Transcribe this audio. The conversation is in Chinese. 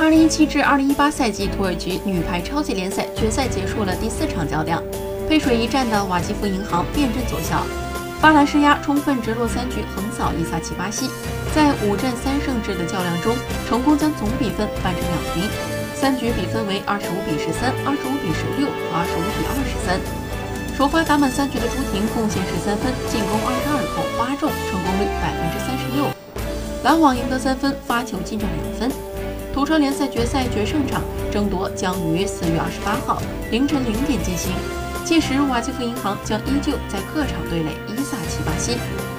二零一七至二零一八赛季土耳其女排超级联赛决赛结束了第四场较量，背水一战的瓦基弗银行变阵奏效，巴兰施压充分直落三局横扫伊萨奇巴西，在五战三胜制的较量中，成功将总比分扳成两平，三局比分为二十五比十三、二十五比十六和二十五比二十三。首发打满三局的朱婷贡献十三分，进攻二十二投八中，成功率百分之三十六。篮网赢得三分，发球进账两分。土超联赛决赛决胜场争夺将于四月二十八号凌晨零点进行，届时瓦基弗银行将依旧在客场对垒伊萨奇巴西。